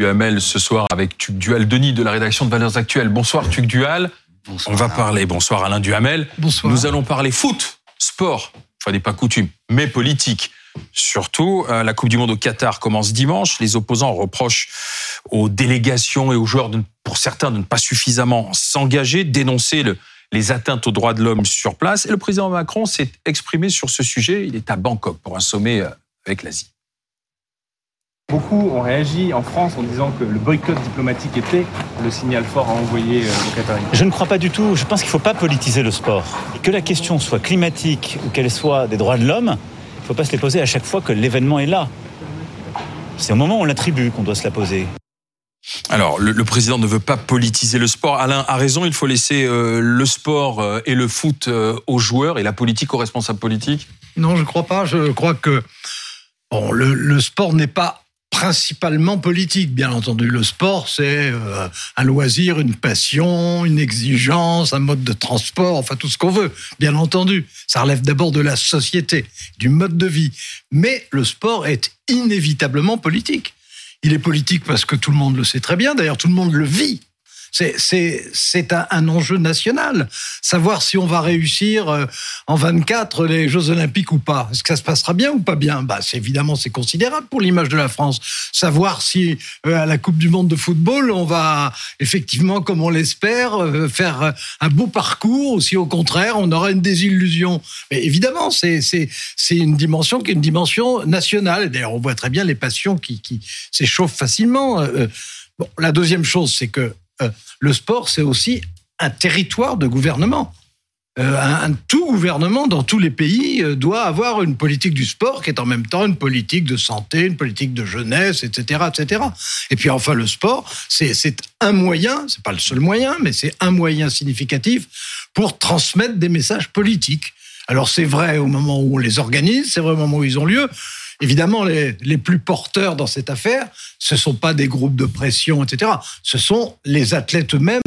Duhamel ce soir avec Tuc Dual Denis de la rédaction de Valeurs Actuelles. Bonsoir Tuc Dual. Bonsoir. On va parler, bonsoir Alain Duhamel. Bonsoir. Nous allons parler foot, sport, enfin n'est pas coutume, mais politique. Surtout, euh, la Coupe du Monde au Qatar commence dimanche. Les opposants reprochent aux délégations et aux joueurs, de- pour certains, de ne pas suffisamment s'engager, dénoncer le- les atteintes aux droits de l'homme sur place. Et le président Macron s'est exprimé sur ce sujet. Il est à Bangkok pour un sommet euh, avec l'Asie. Beaucoup ont réagi en France en disant que le boycott diplomatique était le signal fort à envoyer euh, aux Qataris. Je ne crois pas du tout. Je pense qu'il ne faut pas politiser le sport. Et que la question soit climatique ou qu'elle soit des droits de l'homme, il ne faut pas se les poser à chaque fois que l'événement est là. C'est au moment où on l'attribue qu'on doit se la poser. Alors, le, le président ne veut pas politiser le sport. Alain a raison, il faut laisser euh, le sport euh, et le foot euh, aux joueurs et la politique aux responsables politiques? Non, je crois pas. Je crois que bon, le, le sport n'est pas principalement politique, bien entendu. Le sport, c'est euh, un loisir, une passion, une exigence, un mode de transport, enfin tout ce qu'on veut, bien entendu. Ça relève d'abord de la société, du mode de vie. Mais le sport est inévitablement politique. Il est politique parce que tout le monde le sait très bien, d'ailleurs tout le monde le vit. C'est- un, enjeu national. Savoir si on va réussir euh, en 24 les Jeux Olympiques ou pas. Est-ce que ça se passera bien ou pas bien? Bah, Évidemment, c'est considérable pour l'image de la France. Savoir si euh, à la Coupe du Monde de football, on va effectivement, comme on l'espère, euh, faire un beau parcours ou si au contraire, on aura une désillusion. Mais évidemment, c'est une dimension qui est une dimension nationale. D'ailleurs, on voit très bien les passions qui, s'échauffent facilement. Bon, la deuxième chose, c'est que le sport, c'est aussi un territoire de gouvernement. Euh, un, tout gouvernement dans tous les pays euh, doit avoir une politique du sport qui est en même temps une politique de santé, une politique de jeunesse, etc., etc. Et puis enfin, le sport, c'est c'est un moyen, c'est pas le seul moyen, mais c'est un moyen significatif pour transmettre des messages politiques. Alors c'est vrai au moment où on les organise, c'est vrai au moment où ils ont lieu. Évidemment, les, les plus porteurs dans cette affaire, ce sont pas des groupes de pression, etc. Ce sont les athlètes eux-mêmes,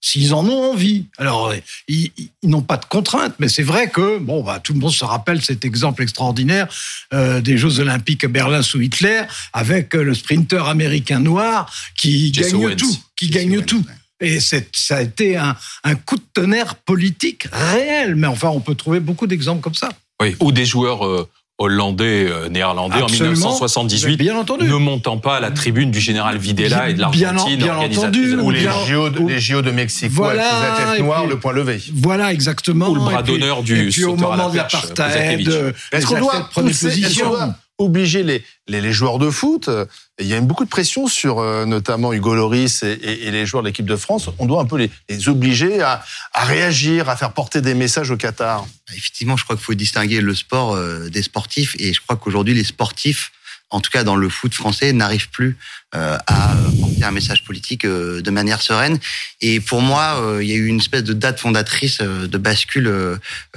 s'ils en ont envie. Alors, ils, n'ont pas de contraintes, mais c'est vrai que bon, bah, tout le monde se rappelle cet exemple extraordinaire euh, des Jeux Olympiques à Berlin sous Hitler, avec euh, le sprinter américain noir qui Jesse gagne Owens. tout, qui Jesse gagne Owens, tout. Et c'est- ça a été un, un coup de tonnerre politique réel. Mais enfin, on peut trouver beaucoup d'exemples comme ça. Oui, ou des joueurs euh, hollandais, euh, néerlandais Absolument. en 1978, Bien entendu. ne montant pas à la tribune du général Videla et de Bien- l'Argentine, bien organisatrice entendu. Ou les bien-. JO, de, ou- les JO de Mexico Voilà, avec les noirs, puis- le point levé. Voilà, exactement. Ou le bras d'honneur du Et puis au à la moment de perche, l'apartheid, euh, Est-ce qu'on doit pousser- obliger les, les, les joueurs de foot euh, Il y a beaucoup de pression sur euh, notamment Hugo Loris et, et- et les joueurs de l'équipe de France. On doit un peu les, les obliger à, à réagir, à faire porter des messages au Qatar. Effectivement, je crois qu'il faut distinguer le sport euh, des sportifs et je crois qu'aujourd'hui les sportifs, en tout cas dans le foot français, n'arrivent plus euh, à porter un message politique euh, de manière sereine. Et pour moi, euh, il y a eu une espèce de date fondatrice de bascule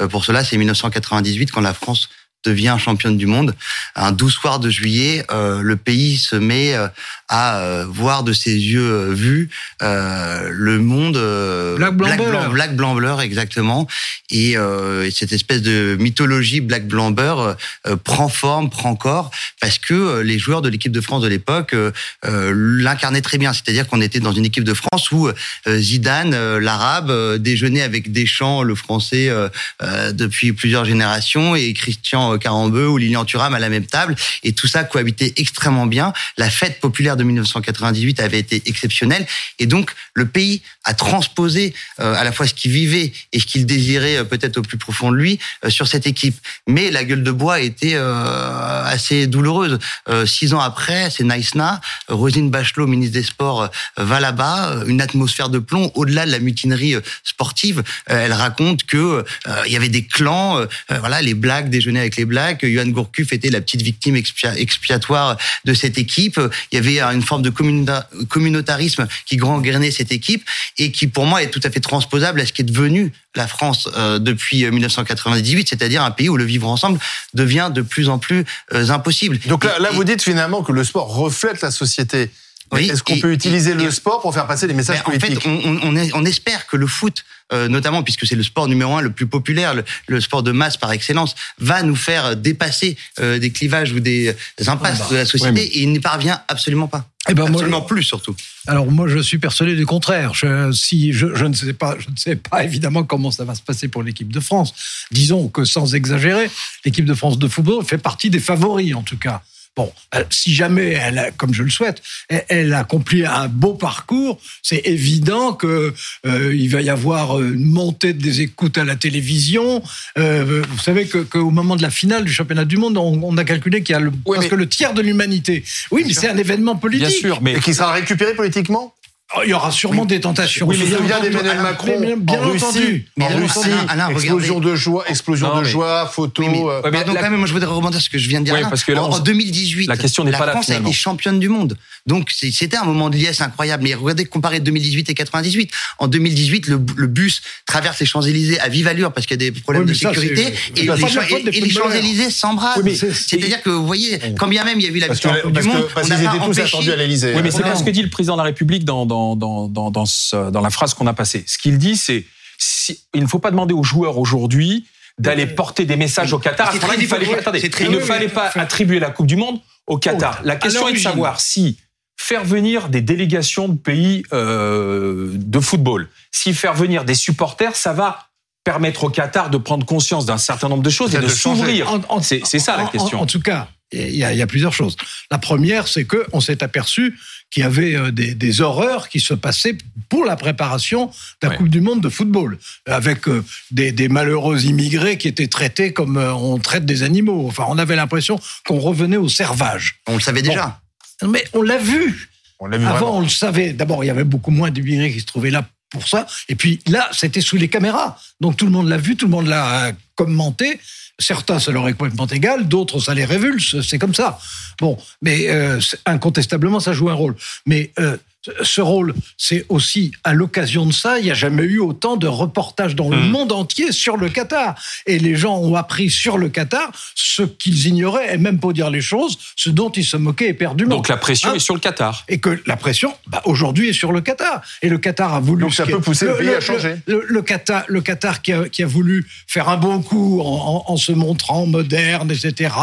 pour cela, c'est 1998 quand la France devient championne du monde. Un 12 soir de juillet, euh, le pays se met euh, à euh, voir de ses yeux euh, vus euh, le monde euh, Black, blanc, black blanc exactement. Et, euh, et cette espèce de mythologie black blanc euh, prend forme prend corps parce que les joueurs de l'équipe de France de l'époque l'incarnaient très bien. C'est-à-dire qu'on était dans une équipe de France où euh, Zidane l'arabe euh, déjeunait avec Deschamps le français euh, euh, depuis plusieurs générations et Christian Carambeu ou Lilian Thuram à la même table. Et tout ça cohabitait extrêmement bien. La fête populaire de 1998 avait été exceptionnelle et donc le pays a transposé euh, à la fois ce qu'il vivait et ce qu'il désirait euh, peut-être au plus profond de lui euh, sur cette équipe. Mais la gueule de bois euh, assez douloureuse. Six ans après, c'est Naïsna, Rosine Bachelot, ministre des Sports, va là-bas, une atmosphère de plomb au-delà de la mutinerie sportive. Elle raconte que il y avait des clans, voilà, les Blacks déjeunaient avec les Blacks. Johan Gourcuff était la petite victime expia- expiatoire de cette équipe. Il y avait euh, une forme de communa- communautarisme qui gangrénait cette équipe et qui, pour moi, est tout à fait transposable à ce qui est devenu la France euh, depuis euh, 1998, c'est-à-dire un pays où le vivre ensemble devient de plus en plus euh, impossible. Donc là, Et- là, et- vous dites finalement que le sport reflète la société. Oui, Est-ce qu'on et- peut utiliser et- le et- sport pour faire passer des messages Mais en fait, politiques on, espère que le foot, euh, notamment puisque c'est le sport numéro un le plus populaire, le, le sport de masse par excellence, va nous faire dépasser euh, des clivages ou des impasses Ah bah, de la société ouais, mais- et il n'y parvient absolument pas. Eh ben, moi, Absolument plus, surtout. Alors moi, je suis persuadé du contraire. Je, si je, je ne sais pas, je ne sais pas évidemment comment ça va se passer pour l'équipe de France. Disons que sans exagérer, l'équipe de France de football fait partie des favoris en tout cas. Bon, euh, si jamais elle, a- comme je le souhaite, elle, elle accomplit un beau parcours, c'est évident que euh, il va y avoir une montée des écoutes à la télévision. Euh, vous savez que qu'au moment de la finale du championnat du monde, on, on a calculé qu'il y a le, Oui, presque mais- le tiers de l'humanité. Oui, mais c'est un événement politique. Bien sûr, mais Et qui sera récupéré politiquement? Oh, Il y aura sûrement des tentations. Oui, mais Bien il vient entendu. d'Emmanuel Macron bien- bien en Russie. entendu. En Russie, Alain, Alain, explosion regardez. de joie, explosion Non, de joie, photo. Oui, mais- euh, Ouais, mais Pardon, la- quand même, moi je voudrais rebondir sur ce que je viens de dire. Oui, là. parce que là, en, on- en 2018, la question n'est la pas là, France a finalement. été championne du monde. Donc c'était un moment de liesse incroyable. Mais regardez, comparer 2018 et 98. En 2018, le, le bus traverse les Champs-Élysées à vive allure parce qu'il y a des problèmes de ça, sécurité. Et, les. Champs-Élysées c'est- C'est-à-dire que vous voyez, quand bien même il y a eu la victoire en du que- Monde, parce on n'a qu'ils pas étaient tous empêché- attendus à l'Élysée. Oui, mais c'est pas ce que dit le président de la République dans, dans, dans, dans, dans, ce- dans la phrase qu'on a passée. Ce qu'il dit, c'est si, il ne faut pas demander aux joueurs aujourd'hui d'aller porter des messages au Qatar. Il fallait attendez, ne fallait pas attribuer la Coupe du Monde au Qatar. La question est de savoir si faire venir des délégations de pays euh, de football, si faire venir des supporters, ça va permettre au Qatar de prendre conscience d'un certain nombre de choses et de s'ouvrir. C'est ça la en- question. En, en tout cas, il y, a, il y a plusieurs choses. La première, c'est que on s'est aperçu qu'il y avait euh, des, des horreurs qui se passaient pour la préparation de la Ouais. Coupe du Monde de football, avec euh, des, des malheureux immigrés qui étaient traités comme euh, on traite des animaux. Enfin, on avait l'impression qu'on revenait au servage. On le savait déjà. Mais on l'a vu. On l'a vu Avant, vraiment. on le savait. D'abord, il y avait beaucoup moins d'immigrés qui se trouvaient là pour ça. Et puis là, c'était sous les caméras. Donc tout le monde l'a vu, tout le monde l'a commenté. Certains, ça leur est complètement égal, d'autres, ça les révulse. C'est comme ça. Bon, mais euh, incontestablement, ça joue un rôle. Mais euh, ce rôle, c'est aussi à l'occasion de ça, il n'y a jamais eu autant de reportages dans le Mhm. monde entier sur le Qatar. Et les gens ont appris sur le Qatar ce qu'ils ignoraient, et même pour dire les choses, ce dont ils se moquaient éperdument. Donc la pression Hein est sur le Qatar. et que la pression, bah, aujourd'hui, est sur le Qatar. Et le Qatar a voulu. Donc ça peut pousser le pays à changer. Le, le Qatar, le Qatar qui, a, qui a voulu faire un bon coup en, en- en se montrant moderne, etc.,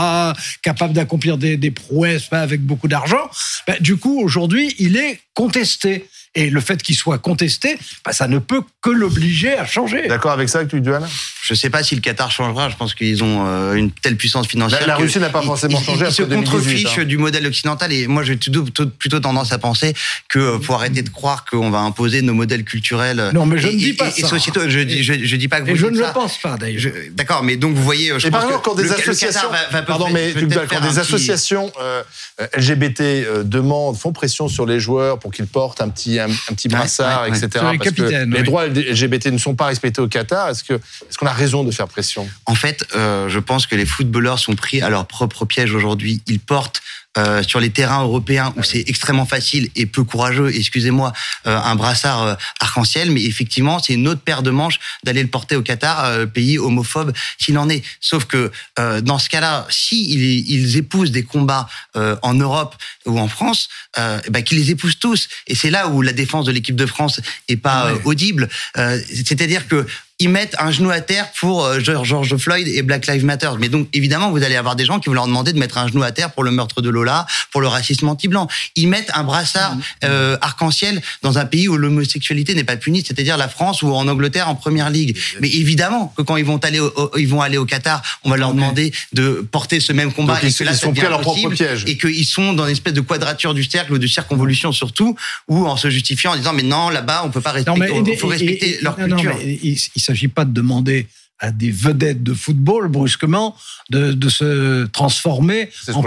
capable d'accomplir des, des prouesses pas avec beaucoup d'argent, bah, du coup, aujourd'hui, il est contesté. Et le fait qu'il soit contesté, bah, ça ne peut que l'obliger à changer. D'accord avec ça, lui, Duane Je ne sais pas si le Qatar changera. Je pense qu'ils ont euh, une telle puissance financière. La- la Russie n'a pas ils- forcément ils- changé Ils se après 2018, contrefichent hein. du modèle occidental. Et moi, j'ai plutôt, tendance à penser que euh, faut arrêter de croire qu'on va imposer nos modèles culturels. Non, mais je et- ne dis et- pas et ça. sociétaux. Je, je, je dis pas que vous Et je ne ça. le pense pas, d'ailleurs. D'accord, mais donc vous voyez, je Et pense par exemple, que quand des le- associations, Qatar va- va pardon, mais tu- quand des associations euh, euh, LGBT euh, demandent, font pression sur les joueurs pour qu'ils portent un petit, un, un petit brassard, ouais, ouais. etc. Sur les parce que les oui. droits LGBT ne sont pas respectés au Qatar. Est-ce que, est-ce qu'on a raison de faire pression? En fait, euh, je pense que les footballeurs sont pris à leur propre piège aujourd'hui. Ils portent euh, sur les terrains européens où c'est extrêmement facile et peu courageux, excusez-moi, euh, un brassard euh, arc-en-ciel, mais effectivement, c'est une autre paire de manches d'aller le porter au Qatar, euh, pays homophobe s'il en est. Sauf que euh, dans ce cas-là, si ils, ils épousent des combats euh, en Europe ou en France, ben, qu'ils les épousent tous. Et c'est là où la défense de l'équipe de France est pas euh, audible. Euh, C'est-à-dire que ils mettent un genou à terre pour euh, George Floyd et Black Lives Matter. Mais donc, évidemment, vous allez avoir des gens qui vont leur demander de mettre un genou à terre pour le meurtre de Lola, pour le racisme anti-blanc. Ils mettent un brassard euh, arc-en-ciel dans un pays où l'homosexualité n'est pas punie, c'est-à-dire la France ou en Angleterre en première ligue. Mais évidemment que quand ils vont aller au, ils vont aller au Qatar, on va leur demander de porter ce même combat Donc, et ils- que là, ils sont pris à leur propre piège. Et qu'ils sont dans une espèce de quadrature du cercle ou de circonvolution surtout, ou en se justifiant en disant mais non là-bas on peut pas respecter, il faut et- respecter et- leur non, non, culture. mais s'agit pas de demander à des vedettes de football brusquement de, de se transformer en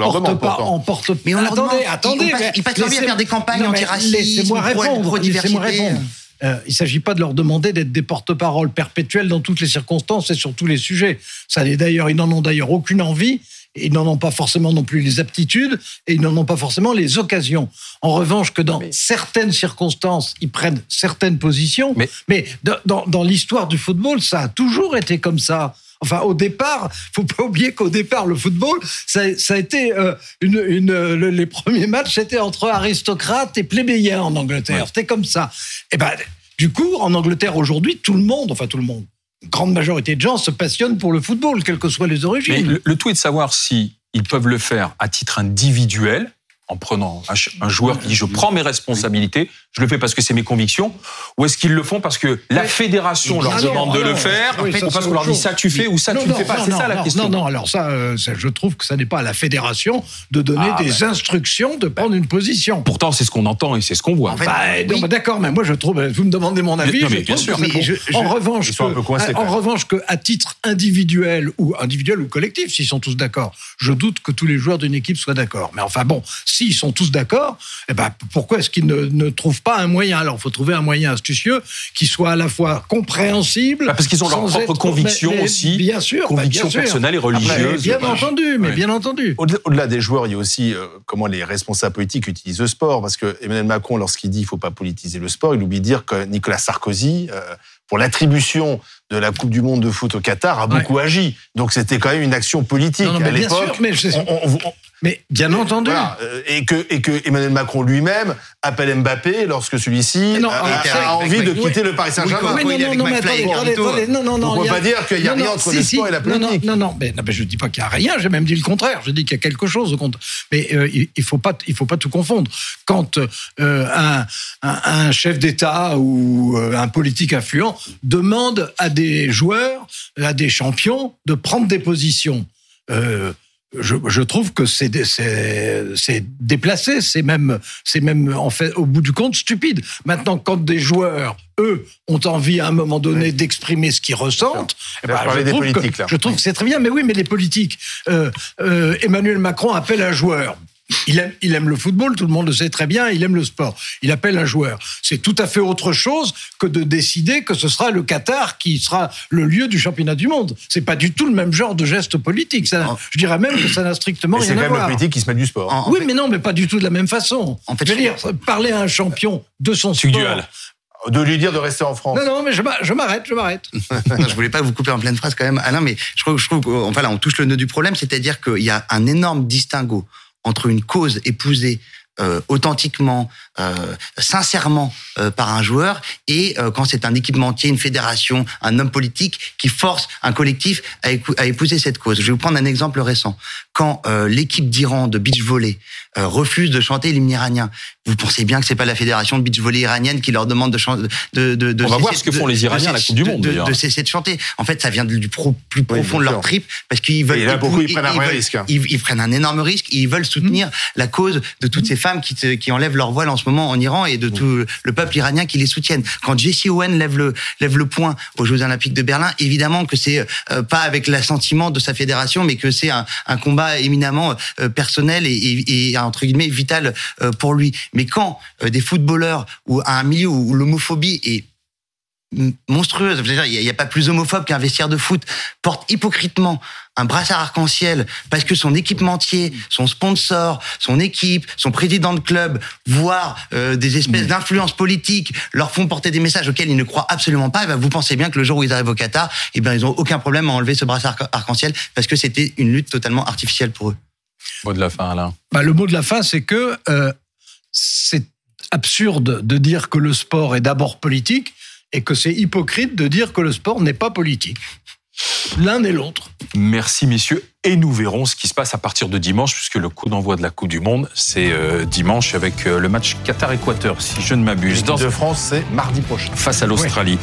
en porte Mais on leur attendez demande, attendez ils passent- mais ils passent leur vie à faire des campagnes antiracisme, laissez-moi répondre laissez-moi répondre Euh, il ne s'agit pas de leur demander d'être des porte-parole perpétuels dans toutes les circonstances et sur tous les sujets. Ça n'est d'ailleurs, ils n'en ont d'ailleurs aucune envie. Ils n'en ont pas forcément non plus les aptitudes et ils n'en ont pas forcément les occasions. En revanche, que dans certaines circonstances, ils prennent certaines positions. Mais- Mais, dans, l'histoire du football, ça a toujours été comme ça. Enfin, au départ, faut pas oublier qu'au départ, le football, ça, ça a été euh, une, une, le- les premiers matchs, c'était entre aristocrates et plébéiens en Angleterre. Ouais. C'était comme ça. Et ben, du coup, en Angleterre aujourd'hui, tout le monde, enfin tout le monde, grande majorité de gens se passionnent pour le football, quelles que soient les origines. le, le tout est de savoir si ils peuvent le faire à titre individuel en prenant un, joueur qui dit je prends mes responsabilités, je le fais parce que c'est mes convictions, ou est-ce qu'ils le font parce que la fédération leur demande de le faire, Oui, ou parce qu'on leur dit ça tu fais ou ça Non, tu ne non, fais pas C'est non, ça la non, question. Non, non, alors ça, euh, ça, je trouve que ça n'est pas à la fédération de donner Ah, des instructions de prendre une position. Pourtant, c'est ce qu'on entend et c'est ce qu'on voit. En fait, Bah, oui. bah, d'accord, mais moi je trouve, vous me demandez mon avis. mais je bien sûr. Mais bon. je- je- en revanche, que- coincés, en même. revanche, que à titre individuel ou individuel ou collectif, s'ils sont tous d'accord, je doute que tous les joueurs d'une équipe soient d'accord. Mais enfin bon, s'ils sont tous d'accord, eh ben pourquoi est-ce qu'ils ne, ne trouvent pas un moyen? Alors, il faut trouver un moyen astucieux qui soit à la fois compréhensible, Bah, parce qu'ils ont convictions mais- mais aussi, bien sûr, bah, sûr. personnelles et Après, religieuses. bien Voilà. entendu, mais Ouais. bien entendu. Au-delà des joueurs, il y a aussi euh, comment les responsables politiques utilisent le sport. Parce que Emmanuel Macron, lorsqu'il dit qu'il ne faut pas politiser le sport, il oublie de dire que Nicolas Sarkozy, euh, pour l'attribution de la Coupe du Monde de foot au Qatar, a Ouais. beaucoup agi. Donc c'était quand même une action politique Non, non, à bien l'époque. sûr, mais je- on- on- on- Mais bien entendu. voilà, euh, et que et que Emmanuel Macron lui-même appelle Mbappé lorsque celui-ci Non, a, envie de oui. quitter le Paris Saint-Germain. Pourquoi non, non, non, mais attendez, attendez, non, non, on y peut a- pas dire qu'il y a non, rien non, entre si, le si, sport et la non, non, politique. Non, non, mais, non, mais je dis pas qu'il y a rien, j'ai même dit le contraire, je dis qu'il y a quelque chose au contraire. Mais euh, il, il faut pas, il faut pas tout confondre. Quand euh, un, un, un chef d'État ou euh, un politique influent demande à des joueurs, à des champions, de prendre des positions. Je, je trouve que c'est dé- c'est c'est déplacé, c'est même c'est même en fait au bout du compte stupide. Maintenant, quand des joueurs eux ont envie à un moment donné d'exprimer ce qu'ils ressentent, eh ben, je des trouve que, là. je trouve que c'est très bien. Mais oui, mais les politiques. Euh, euh, Emmanuel Macron appelle un joueur. Il aime, il aime le football, tout le monde le sait très bien, il aime le sport. Il appelle un joueur. C'est tout à fait autre chose que de décider que ce sera le Qatar qui sera le lieu du championnat du monde. C'est pas du tout le même genre de geste politique. Ça, je dirais même que ça n'a strictement Mais c'est rien quand à même voir. politique qui se met du sport. En- en oui, fait- mais non, mais pas du tout de la même façon. En fait, je veux dire, parler à un champion de son sport. Dual. De lui dire de rester en France. Non, non, mais je m'a- je m'arrête, je m'arrête. Je voulais pas vous couper en pleine phrase quand même, Alain, mais je trouve, je trouve enfin là, on touche le nœud du problème, c'est-à-dire qu'il y a un énorme distinguo entre une cause épousée euh, authentiquement, euh, sincèrement euh, par un joueur et euh, quand c'est un équipementier, une fédération, un homme politique qui force un collectif à, épouser cette cause. Je vais vous prendre un exemple récent. Quand euh, l'équipe d'Iran de beach volley euh, refuse de chanter l'hymne iranien, vous pensez bien que c'est pas la fédération de beach volley iranienne qui leur demande de chanter. De, de, de On va voir ce que font les Iraniens à la Coupe du de- Monde, de- d'ailleurs. de cesser de chanter. En fait, ça vient du pro- plus profond de leur trip parce qu'ils veulent. Et là, beaucoup, ils prennent un risque. Ils, ils prennent un énorme risque. et Ils veulent soutenir la cause de toutes ces femmes qui, qui enlèvent leur voile en ce moment en Iran et de tout le peuple iranien qui les soutiennent. Quand Jesse Owen lève le lève le point aux Jeux Olympiques de Berlin, évidemment que c'est euh, pas avec l'assentiment de sa fédération, mais que c'est un, combat éminemment euh, personnel et, et, et, entre guillemets vital euh, pour lui. Mais quand euh, des footballeurs ou un milieu où l'homophobie est monstrueuse. Je veux dire, Il n'y a, pas plus homophobe qu'un vestiaire de foot porte hypocritement un brassard arc-en-ciel parce que son équipementier, son sponsor, son équipe, son président de club, voire euh, des espèces d'influences politiques leur font porter des messages auxquels ils ne croient absolument pas. Et ben, vous pensez bien que le jour où ils arrivent au Qatar, eh ben, ils ont aucun problème à enlever ce brassard arc- arc-en-ciel parce que c'était une lutte totalement artificielle pour eux. Mot de la fin, Alain. Bah, le mot de la fin, c'est que euh, c'est absurde de dire que le sport est d'abord politique et que c'est hypocrite de dire que le sport n'est pas politique. L'un et l'autre. Merci messieurs. Et nous verrons ce qui se passe à partir de dimanche, puisque le coup d'envoi de la Coupe du Monde, c'est euh, dimanche avec euh, le match Qatar-Équateur, si je ne m'abuse, dans, de France, c'est mardi prochain. face à l'Australie.